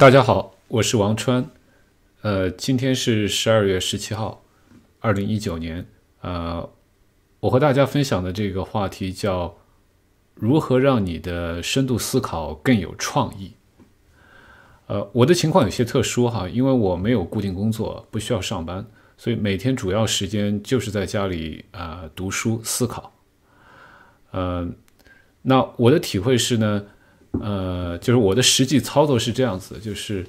大家好，我是王川。呃，今天是十二月十七号，二零一九年。呃，我和大家分享的这个话题叫如何让你的深度思考更有创意。呃，我的情况有些特殊哈，因为我没有固定工作，不需要上班，所以每天主要时间就是在家里啊读书思考。嗯，那我的体会是呢。呃，就是我的实际操作是这样子，就是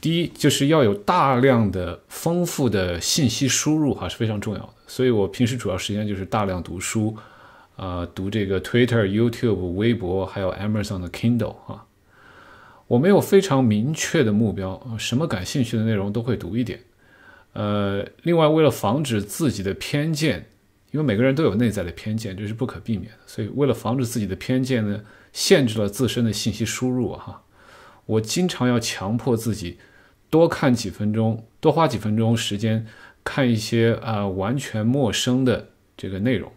第一，就是要有大量的丰富的信息输入哈是非常重要的，所以我平时主要时间就是大量读书，啊，读这个 Twitter、YouTube、微博，还有 Amazon 的 Kindle 啊。我没有非常明确的目标，什么感兴趣的内容都会读一点。呃，另外为了防止自己的偏见，因为每个人都有内在的偏见，这是不可避免的，所以为了防止自己的偏见呢。限制了自身的信息输入哈，我经常要强迫自己多看几分钟，多花几分钟时间看一些啊完全陌生的这个内容。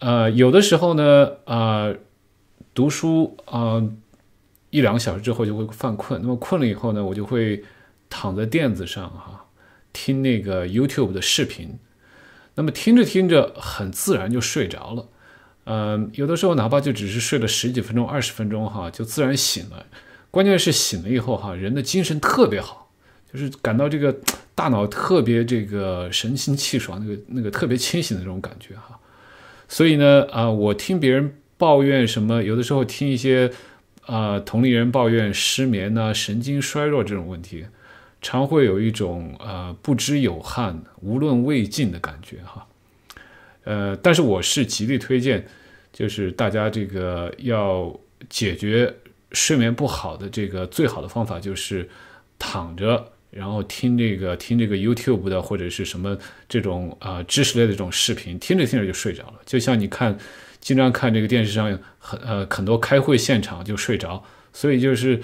呃，有的时候呢，啊，读书啊一两个小时之后就会犯困，那么困了以后呢，我就会躺在垫子上哈，听那个 YouTube 的视频，那么听着听着很自然就睡着了。嗯，有的时候哪怕就只是睡了十几分钟、二十分钟，哈，就自然醒了。关键是醒了以后，哈，人的精神特别好，就是感到这个大脑特别这个神清气爽，那个那个特别清醒的这种感觉，哈。所以呢，啊，我听别人抱怨什么，有的时候听一些啊同龄人抱怨失眠呐、神经衰弱这种问题，常会有一种呃不知有憾、无论未尽的感觉，哈。呃，但是我是极力推荐。就是大家这个要解决睡眠不好的这个最好的方法就是躺着，然后听这个听这个 YouTube 的或者是什么这种啊知识类的这种视频，听着听着就睡着了。就像你看，经常看这个电视上很呃很多开会现场就睡着，所以就是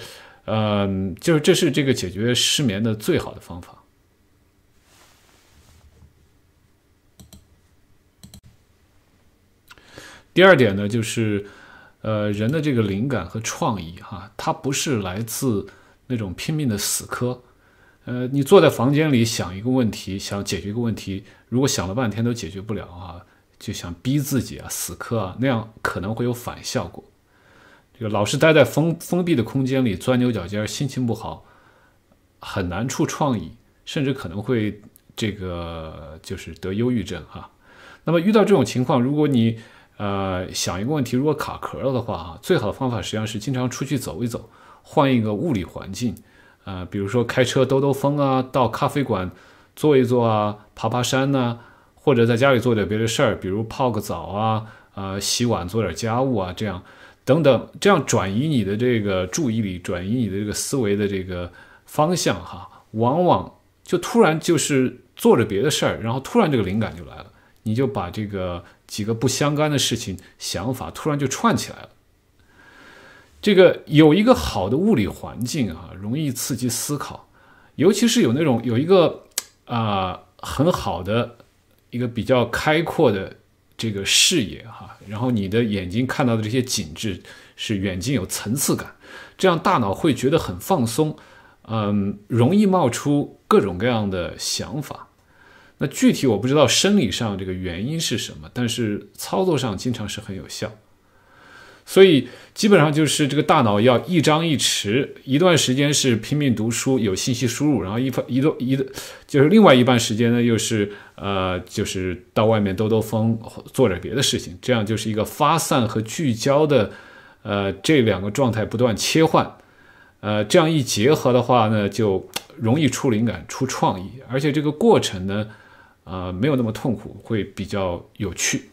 嗯就是这是这个解决失眠的最好的方法。第二点呢，就是，呃，人的这个灵感和创意，哈，它不是来自那种拼命的死磕，呃，你坐在房间里想一个问题，想解决一个问题，如果想了半天都解决不了啊，就想逼自己啊，死磕啊，那样可能会有反效果。这个老是待在封封闭的空间里钻牛角尖，心情不好，很难出创意，甚至可能会这个就是得忧郁症哈。那么遇到这种情况，如果你呃，想一个问题，如果卡壳了的话，哈，最好的方法实际上是经常出去走一走，换一个物理环境，啊，比如说开车兜兜风啊，到咖啡馆坐一坐啊，爬爬山呐，或者在家里做点别的事儿，比如泡个澡啊，啊，洗碗做点家务啊，这样等等，这样转移你的这个注意力，转移你的这个思维的这个方向，哈，往往就突然就是做着别的事儿，然后突然这个灵感就来了，你就把这个。几个不相干的事情、想法突然就串起来了。这个有一个好的物理环境啊，容易刺激思考，尤其是有那种有一个啊很好的一个比较开阔的这个视野哈，然后你的眼睛看到的这些景致是远近有层次感，这样大脑会觉得很放松，嗯，容易冒出各种各样的想法。那具体我不知道生理上这个原因是什么，但是操作上经常是很有效。所以基本上就是这个大脑要一张一弛，一段时间是拼命读书有信息输入，然后一一段一就是另外一半时间呢又是呃就是到外面兜兜风做点别的事情，这样就是一个发散和聚焦的呃这两个状态不断切换，呃这样一结合的话呢就容易出灵感出创意，而且这个过程呢。啊，没有那么痛苦，会比较有趣。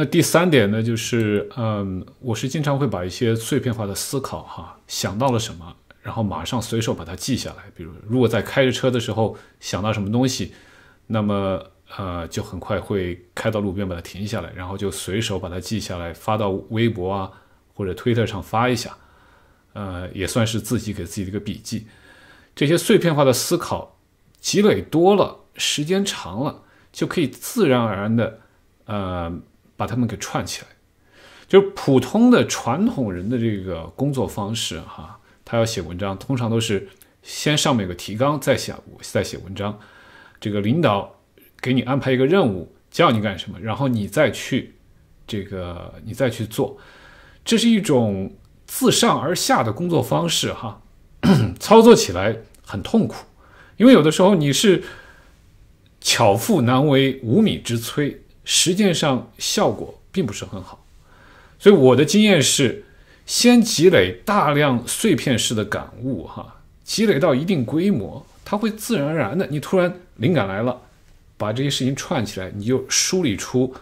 那第三点呢，就是，嗯，我是经常会把一些碎片化的思考，哈，想到了什么，然后马上随手把它记下来。比如，如果在开着车的时候想到什么东西，那么，呃，就很快会开到路边把它停下来，然后就随手把它记下来，发到微博啊或者推特上发一下，呃，也算是自己给自己的一个笔记。这些碎片化的思考积累多了，时间长了，就可以自然而然的，呃，把他们给串起来。就普通的传统人的这个工作方式哈，他要写文章，通常都是先上面有个提纲，再写再写文章。这个领导给你安排一个任务，叫你干什么，然后你再去这个你再去做，这是一种自上而下的工作方式哈，操作起来很痛苦，因为有的时候你是巧妇难为无米之炊，实际上效果并不是很好。所以我的经验是，先积累大量碎片式的感悟，哈，积累到一定规模，它会自然而然的，你突然灵感来了，把这些事情串起来，你就梳理出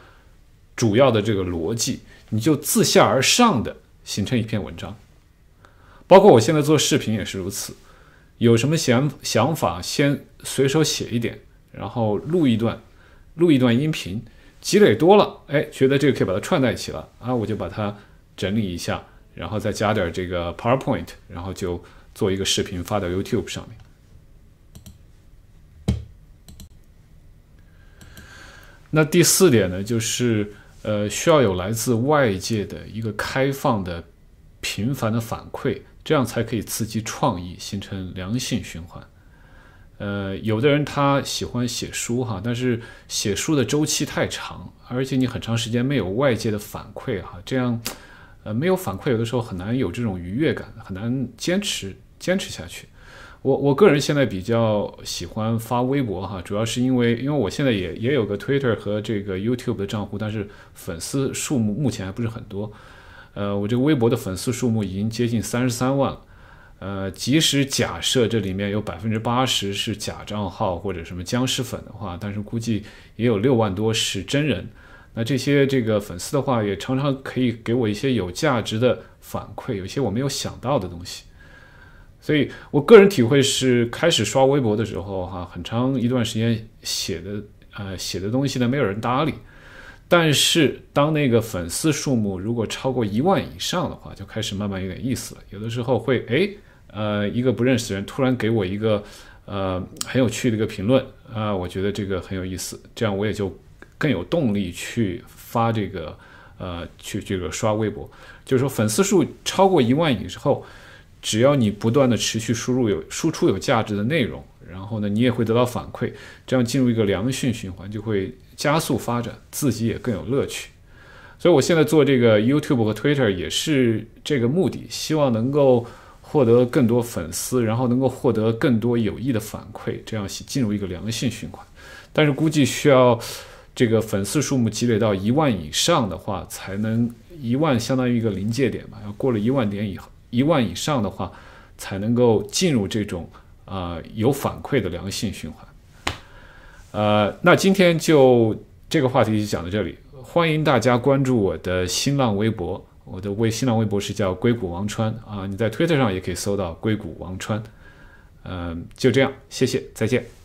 主要的这个逻辑，你就自下而上的形成一篇文章。包括我现在做视频也是如此，有什么想想法，先随手写一点，然后录一段，录一段音频。积累多了，哎，觉得这个可以把它串在一起了啊，我就把它整理一下，然后再加点这个 PowerPoint，然后就做一个视频发到 YouTube 上面。那第四点呢，就是呃，需要有来自外界的一个开放的、频繁的反馈，这样才可以刺激创意，形成良性循环。呃，有的人他喜欢写书哈，但是写书的周期太长，而且你很长时间没有外界的反馈哈，这样，呃，没有反馈，有的时候很难有这种愉悦感，很难坚持坚持下去。我我个人现在比较喜欢发微博哈，主要是因为因为我现在也也有个 Twitter 和这个 YouTube 的账户，但是粉丝数目目前还不是很多。呃，我这个微博的粉丝数目已经接近三十三万了。呃，即使假设这里面有百分之八十是假账号或者什么僵尸粉的话，但是估计也有六万多是真人。那这些这个粉丝的话，也常常可以给我一些有价值的反馈，有一些我没有想到的东西。所以我个人体会是，开始刷微博的时候，哈，很长一段时间写的呃写的东西呢，没有人搭理。但是当那个粉丝数目如果超过一万以上的话，就开始慢慢有点意思了。有的时候会哎。呃，一个不认识的人突然给我一个呃很有趣的一个评论啊，我觉得这个很有意思，这样我也就更有动力去发这个呃去这个刷微博。就是说粉丝数超过一万以后，只要你不断的持续输入有输出有价值的内容，然后呢你也会得到反馈，这样进入一个良性循环，就会加速发展，自己也更有乐趣。所以我现在做这个 YouTube 和 Twitter 也是这个目的，希望能够。获得更多粉丝，然后能够获得更多有益的反馈，这样进入一个良性循环。但是估计需要这个粉丝数目积累到一万以上的话，才能一万相当于一个临界点吧。要过了一万点以后，一万以上的话，才能够进入这种啊有反馈的良性循环。呃，那今天就这个话题就讲到这里，欢迎大家关注我的新浪微博。我的微新浪微博是叫硅谷王川啊，你在推特上也可以搜到硅谷王川，嗯，就这样，谢谢，再见。